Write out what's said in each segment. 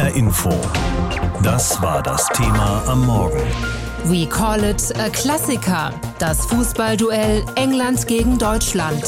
HR Info. Das war das Thema am Morgen. We call it a Klassiker. Das Fußballduell England gegen Deutschland.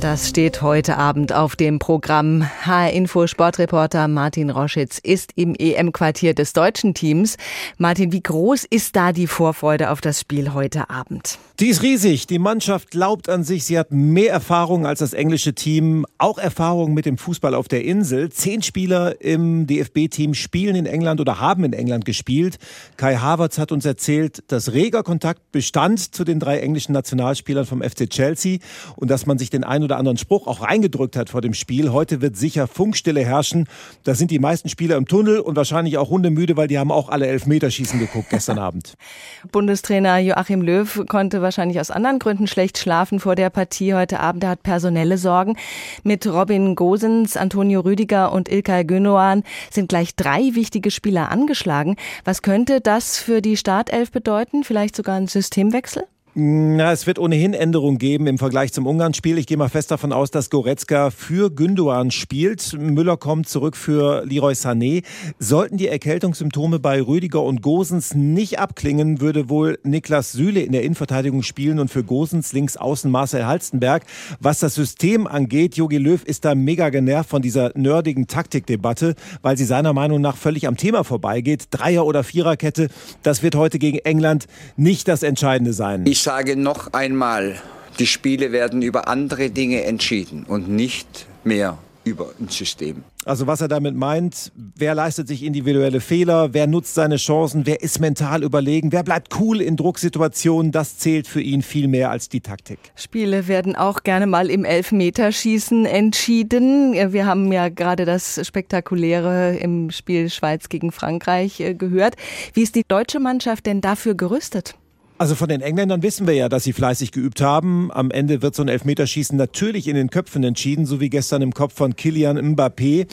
Das steht heute Abend auf dem Programm. HR Info Sportreporter Martin Roschitz ist im EM-Quartier des deutschen Teams. Martin, wie groß ist da die Vorfreude auf das Spiel heute Abend? Die ist riesig. Die Mannschaft glaubt an sich. Sie hat mehr Erfahrung als das englische Team. Auch Erfahrung mit dem Fußball auf der Insel. Zehn Spieler im DFB-Team spielen in England oder haben in England gespielt. Kai Havertz hat uns erzählt, dass reger Kontakt bestand zu den drei englischen Nationalspielern vom FC Chelsea und dass man sich den einen oder anderen Spruch auch reingedrückt hat vor dem Spiel. Heute wird sicher Funkstille herrschen. Da sind die meisten Spieler im Tunnel und wahrscheinlich auch hundemüde, weil die haben auch alle Elfmeterschießen geguckt gestern Abend. Bundestrainer Joachim Löw konnte wahrscheinlich aus anderen Gründen schlecht schlafen vor der Partie heute Abend. Er hat personelle Sorgen. Mit Robin Gosens, Antonio Rüdiger und Ilkay Gündoğan sind gleich drei wichtige Spieler angeschlagen. Was könnte das für die Startelf bedeuten? Vielleicht sogar ein Systemwechsel? Na, es wird ohnehin Änderungen geben im Vergleich zum Ungarn-Spiel. Ich gehe mal fest davon aus, dass Goretzka für Gündogan spielt. Müller kommt zurück für Leroy Sané. Sollten die Erkältungssymptome bei Rüdiger und Gosens nicht abklingen, würde wohl Niklas Süle in der Innenverteidigung spielen und für Gosens links außen Marcel Halstenberg. Was das System angeht, Jogi Löw ist da mega genervt von dieser nerdigen Taktikdebatte, weil sie seiner Meinung nach völlig am Thema vorbeigeht. Dreier- oder Viererkette, das wird heute gegen England nicht das Entscheidende sein. Ich sage noch einmal, die Spiele werden über andere Dinge entschieden und nicht mehr über ein System. Also was er damit meint, wer leistet sich individuelle Fehler, wer nutzt seine Chancen, wer ist mental überlegen, wer bleibt cool in Drucksituationen, das zählt für ihn viel mehr als die Taktik. Spiele werden auch gerne mal im Elfmeterschießen entschieden. Wir haben ja gerade das Spektakuläre im Spiel Schweiz gegen Frankreich äh, gehört. Wie ist die deutsche Mannschaft denn dafür gerüstet? Also von den Engländern wissen wir ja, dass sie fleißig geübt haben. Am Ende wird so ein Elfmeterschießen natürlich in den Köpfen entschieden, so wie gestern im Kopf von Kilian Mbappé.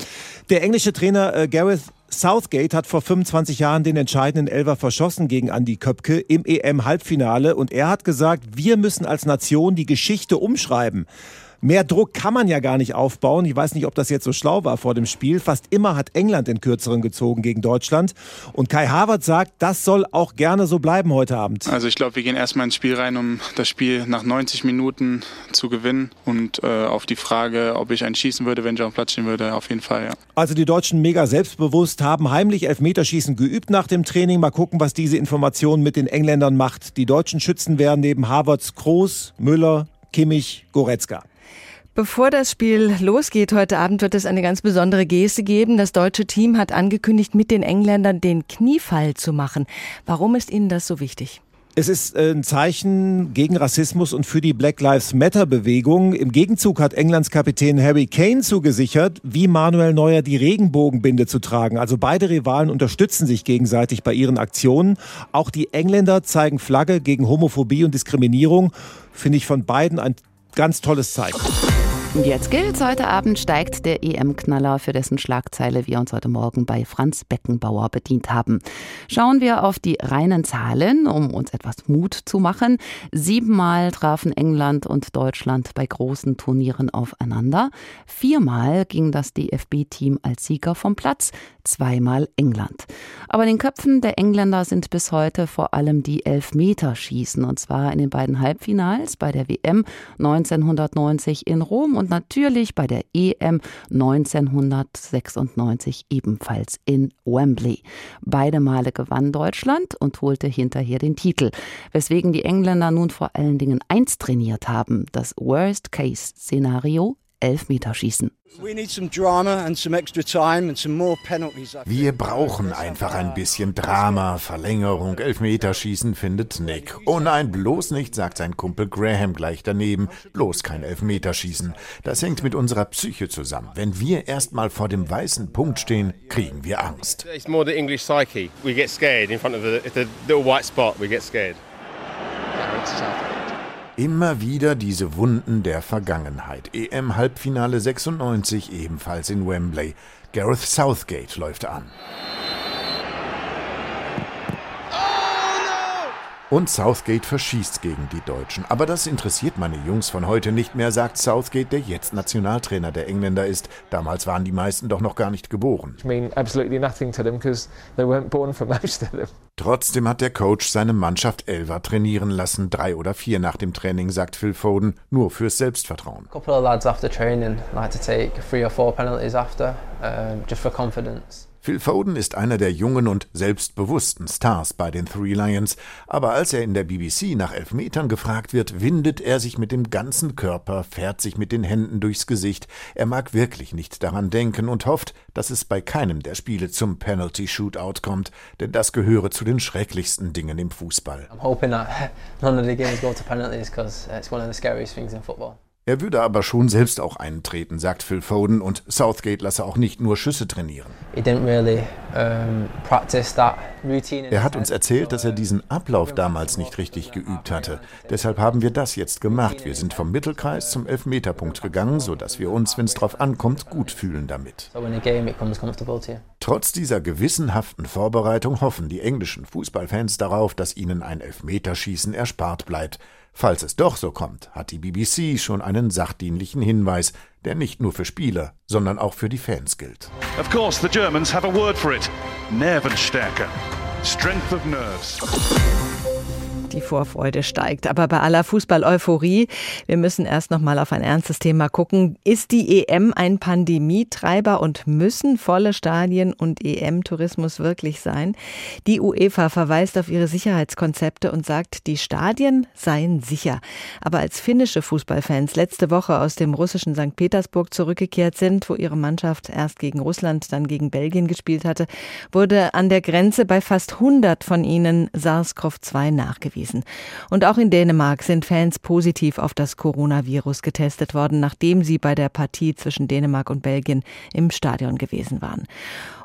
Der englische Trainer äh, Gareth Southgate hat vor 25 Jahren den entscheidenden Elfer verschossen gegen Andy Köpke im EM-Halbfinale und er hat gesagt, wir müssen als Nation die Geschichte umschreiben. Mehr Druck kann man ja gar nicht aufbauen. Ich weiß nicht, ob das jetzt so schlau war vor dem Spiel. Fast immer hat England den kürzeren gezogen gegen Deutschland. Und Kai Harvard sagt, das soll auch gerne so bleiben heute Abend. Also ich glaube, wir gehen erstmal ins Spiel rein, um das Spiel nach 90 Minuten zu gewinnen. Und äh, auf die Frage, ob ich einen schießen würde, wenn ich auf dem Platz stehen würde, auf jeden Fall, ja. Also die Deutschen mega selbstbewusst, haben heimlich Elfmeterschießen geübt nach dem Training. Mal gucken, was diese Information mit den Engländern macht. Die deutschen Schützen wären neben Havertz Kroos, Müller, Kimmich, Goretzka. Bevor das Spiel losgeht heute Abend, wird es eine ganz besondere Geste geben. Das deutsche Team hat angekündigt, mit den Engländern den Kniefall zu machen. Warum ist Ihnen das so wichtig? Es ist ein Zeichen gegen Rassismus und für die Black Lives Matter Bewegung. Im Gegenzug hat Englands Kapitän Harry Kane zugesichert, wie Manuel Neuer die Regenbogenbinde zu tragen. Also beide Rivalen unterstützen sich gegenseitig bei ihren Aktionen. Auch die Engländer zeigen Flagge gegen Homophobie und Diskriminierung. Finde ich von beiden ein ganz tolles Zeichen. Und jetzt gilt, heute Abend steigt der EM-Knaller, für dessen Schlagzeile wir uns heute Morgen bei Franz Beckenbauer bedient haben. Schauen wir auf die reinen Zahlen, um uns etwas Mut zu machen. Siebenmal trafen England und Deutschland bei großen Turnieren aufeinander. Viermal ging das DFB-Team als Sieger vom Platz, zweimal England. Aber in den Köpfen der Engländer sind bis heute vor allem die Elfmeterschießen, und zwar in den beiden Halbfinals bei der WM 1990 in Rom und und natürlich bei der EM 1996 ebenfalls in Wembley. Beide Male gewann Deutschland und holte hinterher den Titel, weswegen die Engländer nun vor allen Dingen eins trainiert haben, das Worst-Case-Szenario Elfmeterschießen. Wir brauchen einfach ein bisschen Drama, Verlängerung, Elfmeterschießen, findet Nick. Oh nein, bloß nicht, sagt sein Kumpel Graham gleich daneben. Bloß kein Elfmeterschießen. Das hängt mit unserer Psyche zusammen. Wenn wir erstmal vor dem weißen Punkt stehen, kriegen wir Angst. It's more the English psyche. We get scared in front of the, the little white spot. We get scared. Immer wieder diese Wunden der Vergangenheit. EM-Halbfinale 96 ebenfalls in Wembley. Gareth Southgate läuft an. Und Southgate verschießt gegen die Deutschen. Aber das interessiert meine Jungs von heute nicht mehr, sagt Southgate, der jetzt Nationaltrainer der Engländer ist. Damals waren die meisten doch noch gar nicht geboren. Trotzdem hat der Coach seine Mannschaft Elva trainieren lassen, drei oder vier nach dem Training, sagt Phil Foden, nur fürs Selbstvertrauen. A couple of lads after training like to take three or four penalties after, um, just for confidence. Phil Foden ist einer der jungen und selbstbewussten Stars bei den Three Lions, aber als er in der BBC nach Elfmetern gefragt wird, windet er sich mit dem ganzen Körper, fährt sich mit den Händen durchs Gesicht. Er mag wirklich nicht daran denken und hofft, dass es bei keinem der Spiele zum Penalty Shootout kommt, denn das gehöre zu den schrecklichsten Dingen im Fußball. I'm hoping that none of the games go to penalties because it's one of the scariest things in football. Er würde aber schon selbst auch eintreten, sagt Phil Foden, und Southgate lasse auch nicht nur Schüsse trainieren. Er hat uns erzählt, dass er diesen Ablauf damals nicht richtig geübt hatte. Deshalb haben wir das jetzt gemacht. Wir sind vom Mittelkreis zum Elfmeterpunkt gegangen, sodass wir uns, wenn es drauf ankommt, gut fühlen damit. Trotz dieser gewissenhaften Vorbereitung hoffen die englischen Fußballfans darauf, dass ihnen ein Elfmeterschießen erspart bleibt. Falls es doch so kommt, hat die BBC schon einen sachdienlichen Hinweis, der nicht nur für Spieler, sondern auch für die Fans gilt. Of course, the Germans have a word for it. Nervenstärke. Strength of nerves. Die Vorfreude steigt. Aber bei aller Fußball-Euphorie, wir müssen erst noch mal auf ein ernstes Thema gucken. Ist die EM ein Pandemietreiber und müssen volle Stadien und EM-Tourismus wirklich sein? Die UEFA verweist auf ihre Sicherheitskonzepte und sagt, die Stadien seien sicher. Aber als finnische Fußballfans letzte Woche aus dem russischen St. Petersburg zurückgekehrt sind, wo ihre Mannschaft erst gegen Russland, dann gegen Belgien gespielt hatte, wurde an der Grenze bei fast 100 von ihnen SARS-CoV-2 nachgewiesen gewesen. Und auch in Dänemark sind Fans positiv auf das Coronavirus getestet worden, nachdem sie bei der Partie zwischen Dänemark und Belgien im Stadion gewesen waren.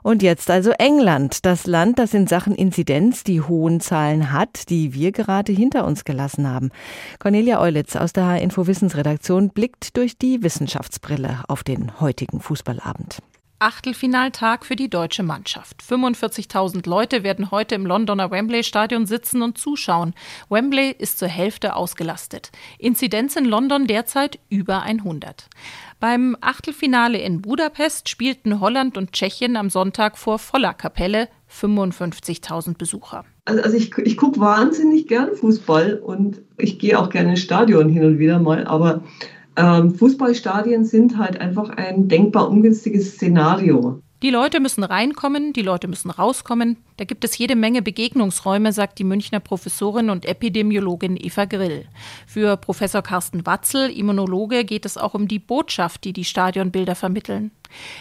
Und jetzt also England, das Land, das in Sachen Inzidenz die hohen Zahlen hat, die wir gerade hinter uns gelassen haben. Cornelia Eulitz aus der H-Info Wissensredaktion blickt durch die Wissenschaftsbrille auf den heutigen Fußballabend. Achtelfinaltag für die deutsche Mannschaft. 45.000 Leute werden heute im Londoner Wembley Stadion sitzen und zuschauen. Wembley ist zur Hälfte ausgelastet. Inzidenz in London derzeit über 100. Beim Achtelfinale in Budapest spielten Holland und Tschechien am Sonntag vor voller Kapelle 55.000 Besucher. Also, also ich, ich gucke wahnsinnig gern Fußball und ich gehe auch gerne ins Stadion hin und wieder mal, aber ähm, Fußballstadien sind halt einfach ein denkbar ungünstiges Szenario. Die Leute müssen reinkommen, die Leute müssen rauskommen. Da gibt es jede Menge Begegnungsräume, sagt die Münchner Professorin und Epidemiologin Eva Grill. Für Professor Carsten Watzel, Immunologe, geht es auch um die Botschaft, die die Stadionbilder vermitteln.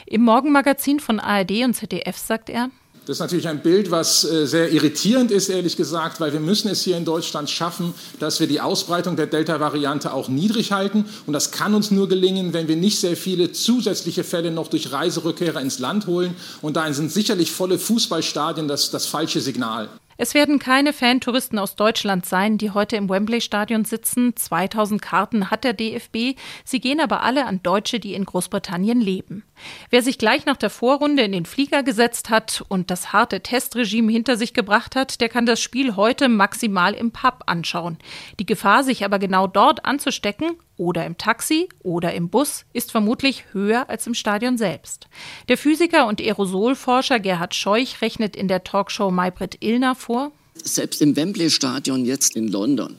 Im Morgenmagazin von ARD und ZDF sagt er, das ist natürlich ein Bild, was äh, sehr irritierend ist, ehrlich gesagt, weil wir müssen es hier in Deutschland schaffen, dass wir die Ausbreitung der Delta-Variante auch niedrig halten. Und das kann uns nur gelingen, wenn wir nicht sehr viele zusätzliche Fälle noch durch Reiserückkehrer ins Land holen. Und dahin sind sicherlich volle Fußballstadien das, das falsche Signal. Es werden keine Fantouristen aus Deutschland sein, die heute im Wembley-Stadion sitzen. 2000 Karten hat der DFB. Sie gehen aber alle an Deutsche, die in Großbritannien leben. Wer sich gleich nach der Vorrunde in den Flieger gesetzt hat und das harte Testregime hinter sich gebracht hat, der kann das Spiel heute maximal im Pub anschauen. Die Gefahr, sich aber genau dort anzustecken, oder im Taxi oder im Bus ist vermutlich höher als im Stadion selbst. Der Physiker und Aerosolforscher Gerhard Scheuch rechnet in der Talkshow Maybrit Illner vor. Selbst im Wembley-Stadion jetzt in London,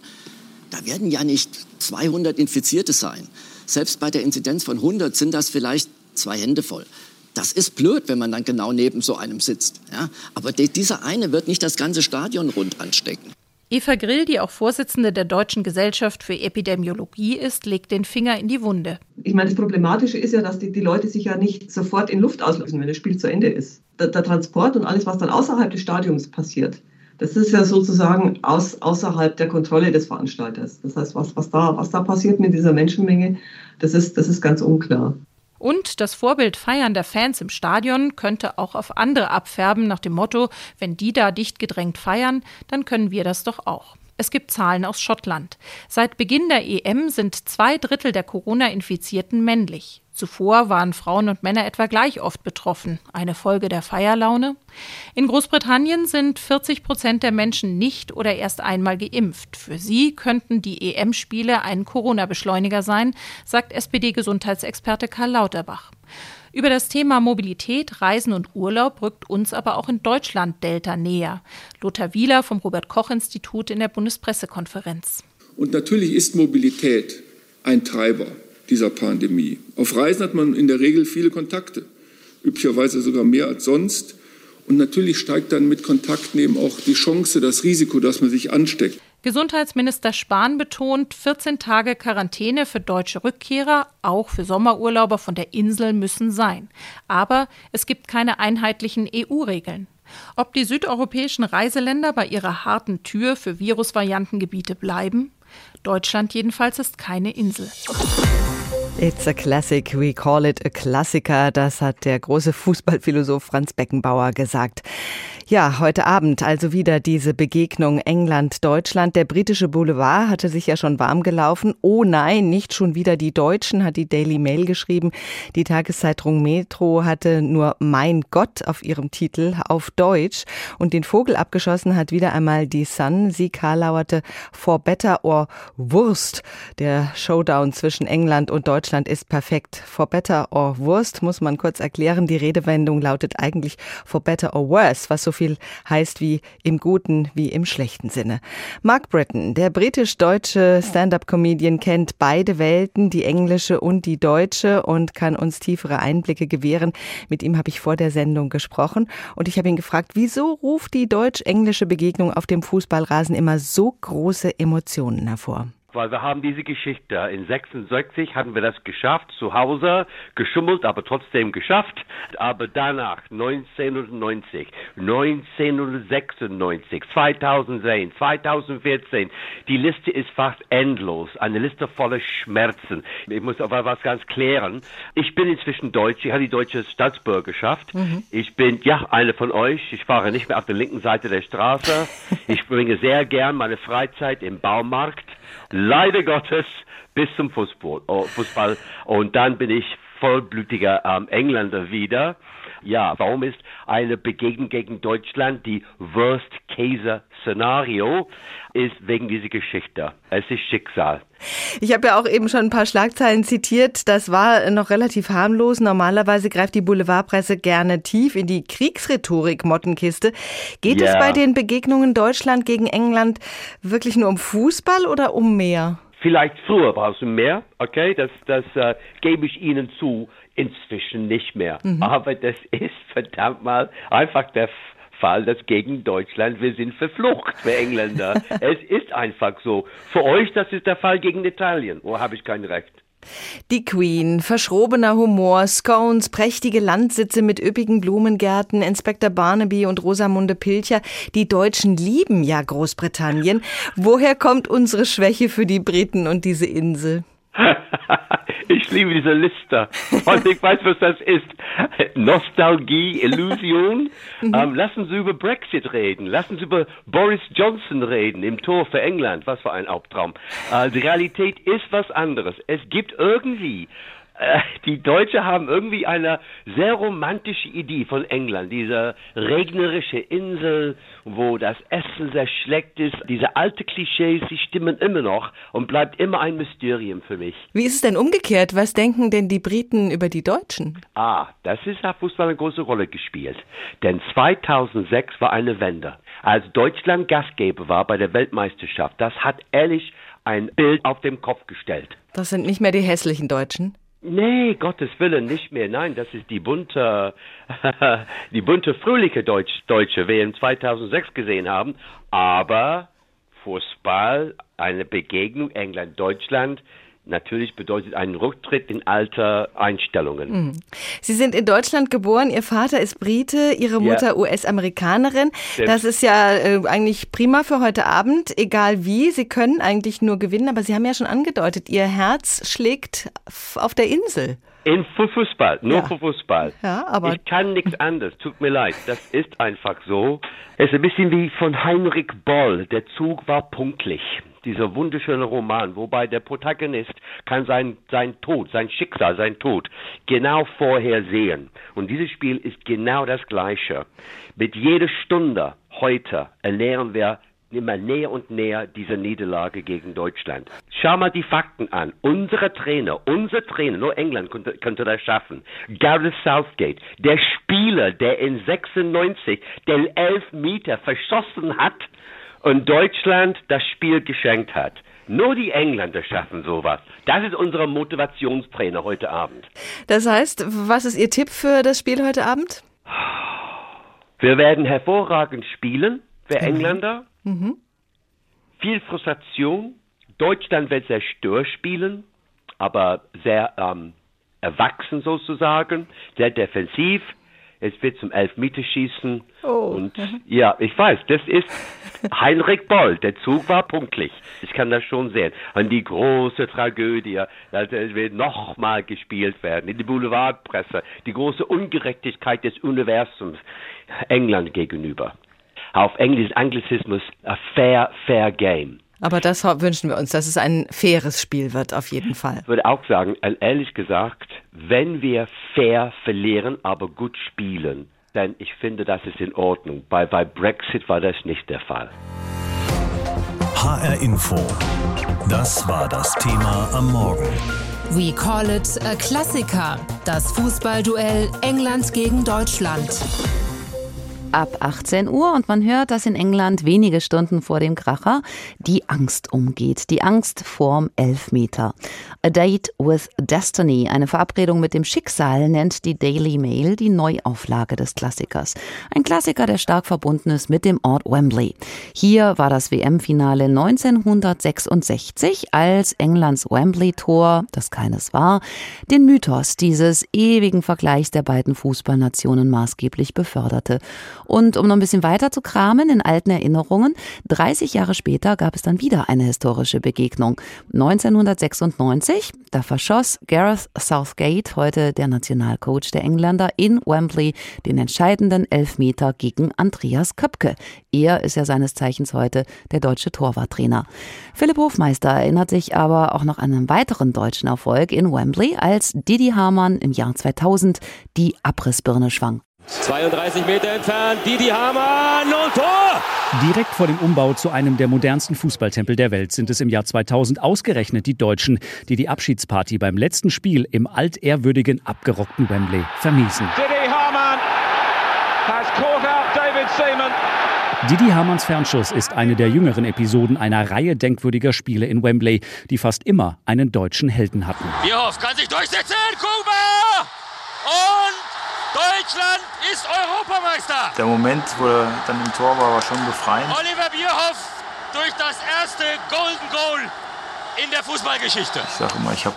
da werden ja nicht 200 Infizierte sein. Selbst bei der Inzidenz von 100 sind das vielleicht zwei Hände voll. Das ist blöd, wenn man dann genau neben so einem sitzt. Ja? Aber dieser eine wird nicht das ganze Stadion rund anstecken. Eva Grill, die auch Vorsitzende der Deutschen Gesellschaft für Epidemiologie ist, legt den Finger in die Wunde. Ich meine, das Problematische ist ja, dass die, die Leute sich ja nicht sofort in Luft auslösen, wenn das Spiel zu Ende ist. Der, der Transport und alles, was dann außerhalb des Stadiums passiert, das ist ja sozusagen aus, außerhalb der Kontrolle des Veranstalters. Das heißt, was, was, da, was da passiert mit dieser Menschenmenge, das ist, das ist ganz unklar. Und das Vorbild Feiern der Fans im Stadion könnte auch auf andere abfärben nach dem Motto, wenn die da dicht gedrängt feiern, dann können wir das doch auch. Es gibt Zahlen aus Schottland. Seit Beginn der EM sind zwei Drittel der Corona-Infizierten männlich. Zuvor waren Frauen und Männer etwa gleich oft betroffen. Eine Folge der Feierlaune? In Großbritannien sind 40 Prozent der Menschen nicht oder erst einmal geimpft. Für sie könnten die EM-Spiele ein Corona-Beschleuniger sein, sagt SPD-Gesundheitsexperte Karl Lauterbach. Über das Thema Mobilität, Reisen und Urlaub rückt uns aber auch in Deutschland Delta näher. Lothar Wieler vom Robert Koch Institut in der Bundespressekonferenz. Und natürlich ist Mobilität ein Treiber dieser Pandemie. Auf Reisen hat man in der Regel viele Kontakte, üblicherweise sogar mehr als sonst. Und natürlich steigt dann mit Kontakten eben auch die Chance, das Risiko, dass man sich ansteckt. Gesundheitsminister Spahn betont, 14 Tage Quarantäne für deutsche Rückkehrer, auch für Sommerurlauber von der Insel müssen sein. Aber es gibt keine einheitlichen EU-Regeln. Ob die südeuropäischen Reiseländer bei ihrer harten Tür für Virusvariantengebiete bleiben? Deutschland jedenfalls ist keine Insel. It's a classic, we call it a Klassiker, das hat der große Fußballphilosoph Franz Beckenbauer gesagt. Ja, heute Abend also wieder diese Begegnung England-Deutschland. Der britische Boulevard hatte sich ja schon warm gelaufen. Oh nein, nicht schon wieder die Deutschen, hat die Daily Mail geschrieben. Die Tageszeitung Metro hatte nur Mein Gott auf ihrem Titel auf Deutsch. Und den Vogel abgeschossen hat wieder einmal die Sun. Sie karlauerte For Better or Wurst. Der Showdown zwischen England und Deutschland ist perfekt. For Better or Wurst muss man kurz erklären. Die Redewendung lautet eigentlich For Better or Worse, was so viel heißt wie im guten wie im schlechten Sinne. Mark Britton, der britisch-deutsche Stand-up-Comedian, kennt beide Welten, die englische und die deutsche und kann uns tiefere Einblicke gewähren. Mit ihm habe ich vor der Sendung gesprochen und ich habe ihn gefragt, wieso ruft die deutsch-englische Begegnung auf dem Fußballrasen immer so große Emotionen hervor? Weil wir haben diese Geschichte. In 66 hatten wir das geschafft, zu Hause, geschummelt, aber trotzdem geschafft. Aber danach, 1990, 1996, 2010, 2014, die Liste ist fast endlos. Eine Liste voller Schmerzen. Ich muss aber was ganz klären. Ich bin inzwischen Deutsch. Ich habe die deutsche Staatsbürgerschaft. Mhm. Ich bin, ja, eine von euch. Ich fahre nicht mehr auf der linken Seite der Straße. Ich bringe sehr gern meine Freizeit im Baumarkt leider Gottes bis zum Fußball. Oh, Fußball. Und dann bin ich vollblütiger ähm, Engländer wieder. Ja, warum ist eine Begegnung gegen Deutschland die Worst-Case-Szenario? Ist wegen dieser Geschichte. Es ist Schicksal. Ich habe ja auch eben schon ein paar Schlagzeilen zitiert. Das war noch relativ harmlos. Normalerweise greift die Boulevardpresse gerne tief in die Kriegsrhetorik-Mottenkiste. Geht ja. es bei den Begegnungen Deutschland gegen England wirklich nur um Fußball oder um mehr? Vielleicht früher war es mehr, okay, das, das äh, gebe ich Ihnen zu inzwischen nicht mehr. Mhm. Aber das ist verdammt mal einfach der Fall, dass gegen Deutschland wir sind verflucht, wir Engländer. es ist einfach so. Für euch, das ist der Fall gegen Italien. Wo habe ich kein Recht? Die Queen, verschrobener Humor, Scones, prächtige Landsitze mit üppigen Blumengärten, Inspektor Barnaby und Rosamunde Pilcher. Die Deutschen lieben ja Großbritannien. Woher kommt unsere Schwäche für die Briten und diese Insel? ich liebe diese Liste. Und ich weiß, was das ist. Nostalgie, Illusion. Mhm. Ähm, lassen Sie über Brexit reden. Lassen Sie über Boris Johnson reden im Tor für England. Was für ein Albtraum. Äh, die Realität ist was anderes. Es gibt irgendwie die Deutschen haben irgendwie eine sehr romantische Idee von England. Diese regnerische Insel, wo das Essen sehr schlecht ist. Diese alte Klischees, die stimmen immer noch und bleibt immer ein Mysterium für mich. Wie ist es denn umgekehrt? Was denken denn die Briten über die Deutschen? Ah, das ist hat Fußball eine große Rolle gespielt. Denn 2006 war eine Wende. Als Deutschland Gastgeber war bei der Weltmeisterschaft, das hat ehrlich ein Bild auf den Kopf gestellt. Das sind nicht mehr die hässlichen Deutschen? Nee, Gottes Willen, nicht mehr. Nein, das ist die bunte, die bunte, fröhliche Deutsch, Deutsche, wir in 2006 gesehen haben. Aber Fußball, eine Begegnung England-Deutschland, natürlich bedeutet einen Rücktritt in alte Einstellungen. Mhm. Sie sind in Deutschland geboren, Ihr Vater ist Brite, Ihre Mutter ja. US-Amerikanerin. Das ist ja äh, eigentlich prima für heute Abend, egal wie. Sie können eigentlich nur gewinnen, aber Sie haben ja schon angedeutet, Ihr Herz schlägt auf der Insel. In Fußball, nur ja. für Fußball. Ja, aber ich kann nichts anderes, tut mir leid. Das ist einfach so. Es ist ein bisschen wie von Heinrich Boll. Der Zug war punktlich. Dieser wunderschöne Roman, wobei der Protagonist kann sein, sein Tod, sein Schicksal, sein Tod genau vorhersehen. Und dieses Spiel ist genau das Gleiche. Mit jeder Stunde heute ernähren wir immer näher und näher dieser Niederlage gegen Deutschland. Schau mal die Fakten an. Unsere Trainer, unser Trainer, nur England könnte, könnte das schaffen. Gareth Southgate, der Spieler, der in 96 den Elfmeter verschossen hat und Deutschland das Spiel geschenkt hat. Nur die Engländer schaffen sowas. Das ist unser Motivationstrainer heute Abend. Das heißt, was ist Ihr Tipp für das Spiel heute Abend? Wir werden hervorragend spielen, wir mhm. Engländer. Mhm. Viel Frustration. Deutschland wird sehr stör spielen, aber sehr ähm, erwachsen sozusagen, sehr defensiv. Es wird zum Elfmeterschießen. Oh. Und ja, ich weiß, das ist Heinrich Boll. Der Zug war punktlich. Ich kann das schon sehen. Und die große Tragödie, das wird nochmal gespielt werden in die Boulevardpresse. Die große Ungerechtigkeit des Universums England gegenüber auf Englisch Anglizismus a fair, fair game. Aber das wünschen wir uns, dass es ein faires Spiel wird, auf jeden Fall. Ich würde auch sagen, ehrlich gesagt, wenn wir fair verlieren, aber gut spielen, dann ich finde, das ist in Ordnung. Bei, bei Brexit war das nicht der Fall. HR Info. Das war das Thema am Morgen. We call it a Klassiker. Das Fußballduell England gegen Deutschland ab 18 Uhr und man hört, dass in England wenige Stunden vor dem Kracher die Angst umgeht. Die Angst vorm Elfmeter. A Date with Destiny, eine Verabredung mit dem Schicksal, nennt die Daily Mail die Neuauflage des Klassikers. Ein Klassiker, der stark verbunden ist mit dem Ort Wembley. Hier war das WM-Finale 1966, als Englands Wembley-Tor, das keines war, den Mythos dieses ewigen Vergleichs der beiden Fußballnationen maßgeblich beförderte. Und um noch ein bisschen weiter zu kramen in alten Erinnerungen, 30 Jahre später gab es dann wieder eine historische Begegnung. 1996, da verschoss Gareth Southgate, heute der Nationalcoach der Engländer, in Wembley den entscheidenden Elfmeter gegen Andreas Köpke. Er ist ja seines Zeichens heute der deutsche Torwarttrainer. Philipp Hofmeister erinnert sich aber auch noch an einen weiteren deutschen Erfolg in Wembley, als Didi Hamann im Jahr 2000 die Abrissbirne schwang. 32 Meter entfernt, Didi Hamann und Tor! Direkt vor dem Umbau zu einem der modernsten Fußballtempel der Welt sind es im Jahr 2000 ausgerechnet die Deutschen, die die Abschiedsparty beim letzten Spiel im altehrwürdigen, abgerockten Wembley vermiesen. Didi Hamann has caught out David Seaman. Didi Hamanns Fernschuss ist eine der jüngeren Episoden einer Reihe denkwürdiger Spiele in Wembley, die fast immer einen deutschen Helden hatten. Bierhoff kann sich durchsetzen, Kuba! Und Deutschland ist Europameister. Der Moment, wo er dann im Tor war, war schon befreiend. Oliver Bierhoff durch das erste Golden Goal in der Fußballgeschichte. Ich sage immer, ich habe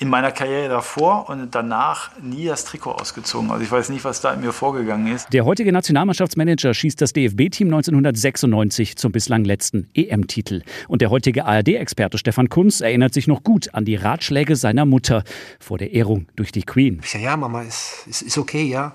in meiner Karriere davor und danach nie das Trikot ausgezogen. Also ich weiß nicht, was da in mir vorgegangen ist. Der heutige Nationalmannschaftsmanager schießt das DFB-Team 1996 zum bislang letzten EM-Titel. Und der heutige ARD-Experte Stefan Kunz erinnert sich noch gut an die Ratschläge seiner Mutter vor der Ehrung durch die Queen. Ich sage, ja, Mama, ist, ist, ist okay, ja.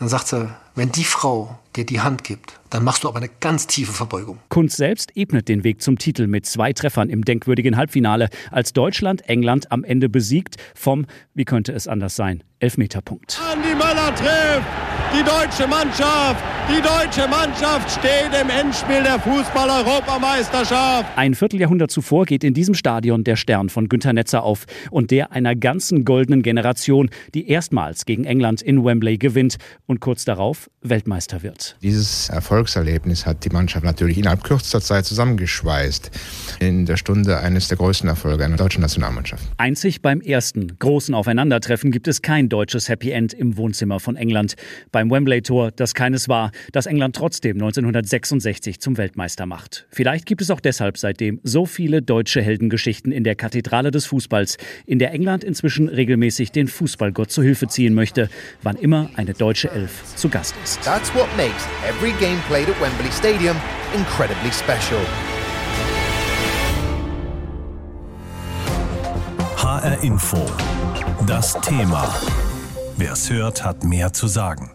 Dann sagt sie, wenn die Frau dir die Hand gibt, dann machst du aber eine ganz tiefe Verbeugung. Kunz selbst ebnet den Weg zum Titel mit zwei Treffern im denkwürdigen Halbfinale, als Deutschland England am Ende besiegt vom, wie könnte es anders sein, Elfmeterpunkt. Andi Möller trifft! Die deutsche Mannschaft, die deutsche Mannschaft steht im Endspiel der Fußball-Europameisterschaft. Ein Vierteljahrhundert zuvor geht in diesem Stadion der Stern von Günter Netzer auf und der einer ganzen goldenen Generation, die erstmals gegen England in Wembley gewinnt und kurz darauf Weltmeister wird. Dieses Erfolgserlebnis hat die Mannschaft natürlich innerhalb kürzester Zeit zusammengeschweißt. In der Stunde eines der größten Erfolge einer deutschen Nationalmannschaft. Einzig beim ersten großen Aufeinandertreffen gibt es kein deutsches Happy End im Wohnzimmer von England. Beim Wembley-Tor, das keines war, das England trotzdem 1966 zum Weltmeister macht. Vielleicht gibt es auch deshalb seitdem so viele deutsche Heldengeschichten in der Kathedrale des Fußballs, in der England inzwischen regelmäßig den Fußballgott zu Hilfe ziehen möchte, wann immer eine deutsche Elf zu Gast ist. That's what makes every game played at Wembley Stadium incredibly special. HR Info. Das Thema. Wer es hört, hat mehr zu sagen.